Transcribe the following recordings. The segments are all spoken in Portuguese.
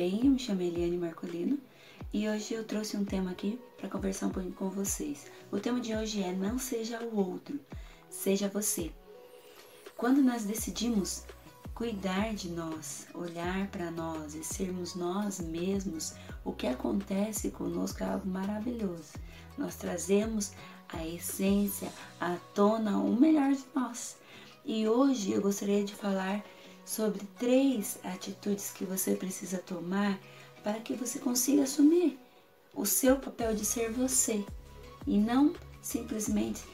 bem? Eu me chamo Eliane Marcolino e hoje eu trouxe um tema aqui para conversar um pouquinho com vocês. O tema de hoje é Não seja o outro, seja você. Quando nós decidimos cuidar de nós, olhar para nós e sermos nós mesmos, o que acontece conosco é algo maravilhoso. Nós trazemos a essência, à tona, o melhor de nós. E hoje eu gostaria de falar sobre três atitudes que você precisa tomar para que você consiga assumir o seu papel de ser você e não simplesmente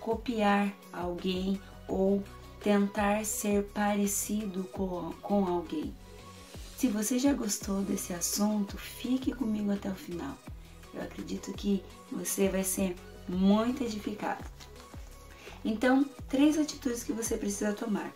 copiar alguém ou tentar ser parecido com, com alguém. Se você já gostou desse assunto, fique comigo até o final. Eu acredito que você vai ser muito edificado. Então, três atitudes que você precisa tomar.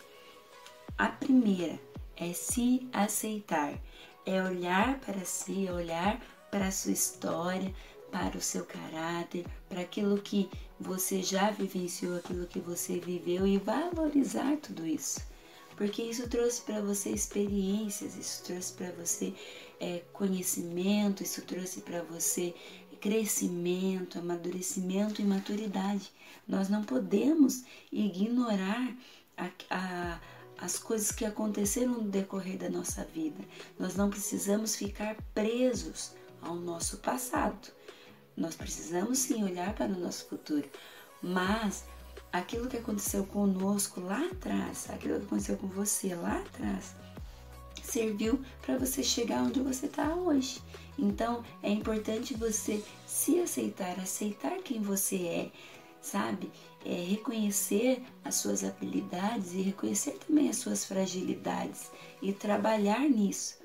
A primeira é se aceitar, é olhar para si, é olhar para a sua história, para o seu caráter, para aquilo que você já vivenciou, aquilo que você viveu e valorizar tudo isso. Porque isso trouxe para você experiências, isso trouxe para você é, conhecimento, isso trouxe para você crescimento, amadurecimento e maturidade. Nós não podemos ignorar a, a as coisas que aconteceram no decorrer da nossa vida. Nós não precisamos ficar presos ao nosso passado. Nós precisamos sim olhar para o nosso futuro, mas aquilo que aconteceu conosco lá atrás, aquilo que aconteceu com você lá atrás, serviu para você chegar onde você está hoje. Então é importante você se aceitar, aceitar quem você é, sabe? É reconhecer as suas habilidades e reconhecer também as suas fragilidades e trabalhar nisso.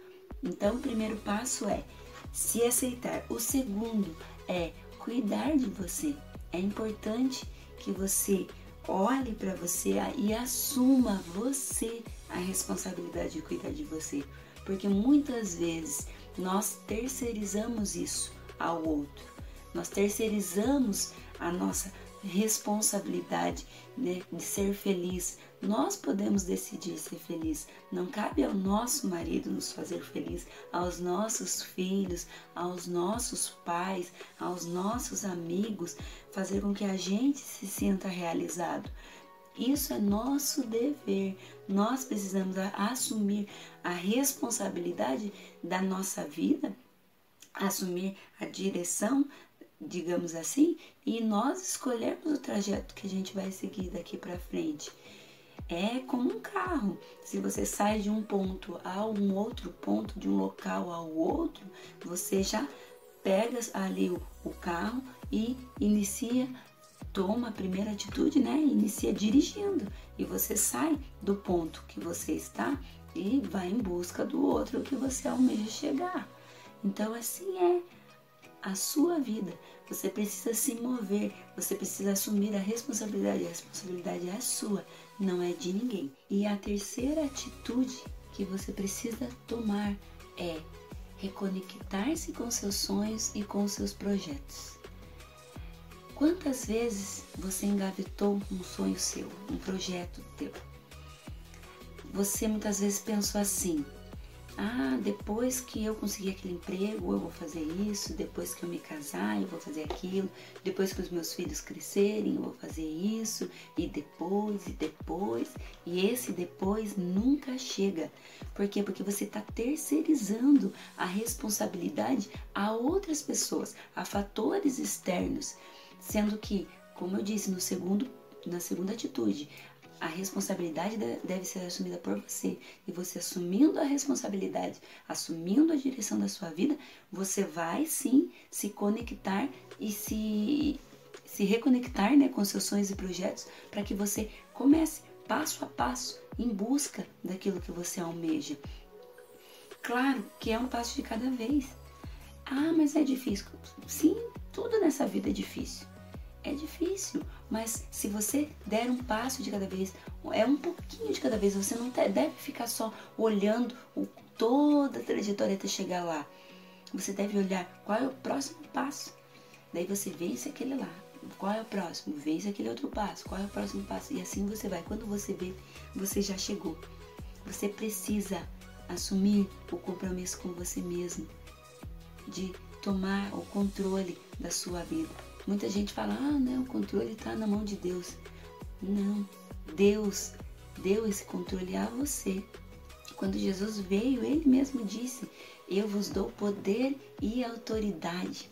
Então, o primeiro passo é se aceitar. O segundo é cuidar de você. É importante que você olhe para você e assuma você a responsabilidade de cuidar de você, porque muitas vezes nós terceirizamos isso ao outro. Nós terceirizamos a nossa responsabilidade né, de ser feliz. Nós podemos decidir ser feliz. Não cabe ao nosso marido nos fazer feliz, aos nossos filhos, aos nossos pais, aos nossos amigos, fazer com que a gente se sinta realizado. Isso é nosso dever. Nós precisamos assumir a responsabilidade da nossa vida, assumir a direção digamos assim, e nós escolhermos o trajeto que a gente vai seguir daqui para frente. É como um carro. Se você sai de um ponto a um outro ponto, de um local ao outro, você já pega ali o, o carro e inicia, toma a primeira atitude, né? Inicia dirigindo. E você sai do ponto que você está e vai em busca do outro que você almeja chegar. Então assim é a sua vida. Você precisa se mover, você precisa assumir a responsabilidade. A responsabilidade é sua, não é de ninguém. E a terceira atitude que você precisa tomar é reconectar-se com seus sonhos e com seus projetos. Quantas vezes você engavetou um sonho seu, um projeto teu? Você muitas vezes pensou assim: ah, depois que eu conseguir aquele emprego, eu vou fazer isso, depois que eu me casar, eu vou fazer aquilo, depois que os meus filhos crescerem, eu vou fazer isso, e depois, e depois, e esse depois nunca chega. Por quê? Porque você está terceirizando a responsabilidade a outras pessoas, a fatores externos, sendo que, como eu disse no segundo na segunda atitude, a responsabilidade deve ser assumida por você. E você assumindo a responsabilidade, assumindo a direção da sua vida, você vai sim se conectar e se, se reconectar né, com seus sonhos e projetos para que você comece passo a passo em busca daquilo que você almeja. Claro que é um passo de cada vez. Ah, mas é difícil. Sim, tudo nessa vida é difícil é difícil, mas se você der um passo de cada vez, é um pouquinho de cada vez, você não deve ficar só olhando toda a trajetória até chegar lá. Você deve olhar qual é o próximo passo. Daí você vence aquele lá. Qual é o próximo? Vence aquele outro passo. Qual é o próximo passo? E assim você vai. Quando você vê, você já chegou. Você precisa assumir o compromisso com você mesmo, de tomar o controle da sua vida. Muita gente fala: ah, não, o controle está na mão de Deus. Não, Deus deu esse controle a você. Quando Jesus veio, ele mesmo disse: Eu vos dou poder e autoridade.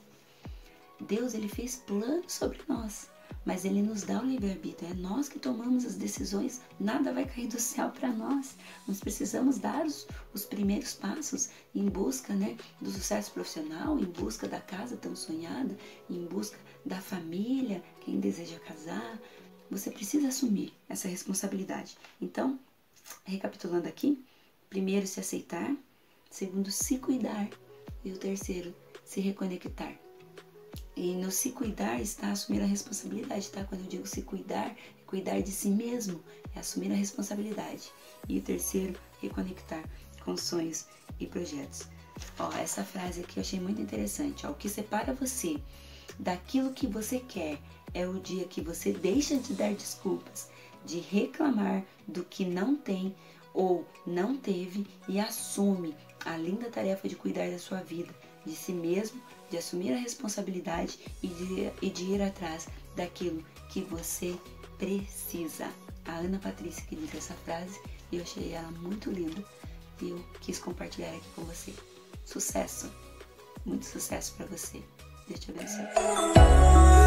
Deus ele fez planos sobre nós mas ele nos dá o livre-arbítrio. É nós que tomamos as decisões, nada vai cair do céu para nós. Nós precisamos dar os, os, primeiros passos em busca né, do sucesso profissional, em busca da casa tão sonhada, em busca da família, quem deseja casar. Você precisa assumir essa responsabilidade. Então, recapitulando aqui: primeiro, se aceitar, segundo, se cuidar, e o terceiro, se reconectar. E no se cuidar está assumir a responsabilidade, tá? Quando eu digo se cuidar, é cuidar de si mesmo, é assumir a responsabilidade. E o terceiro, reconectar com sonhos e projetos. Ó, essa frase aqui eu achei muito interessante. Ó, o que separa você daquilo que você quer é o dia que você deixa de dar desculpas, de reclamar do que não tem ou não teve e assume a linda tarefa de cuidar da sua vida, de si mesmo de assumir a responsabilidade e de, e de ir atrás daquilo que você precisa. A Ana Patrícia que disse essa frase e eu achei ela muito linda e eu quis compartilhar aqui com você. Sucesso! Muito sucesso para você. Hoşçakalın.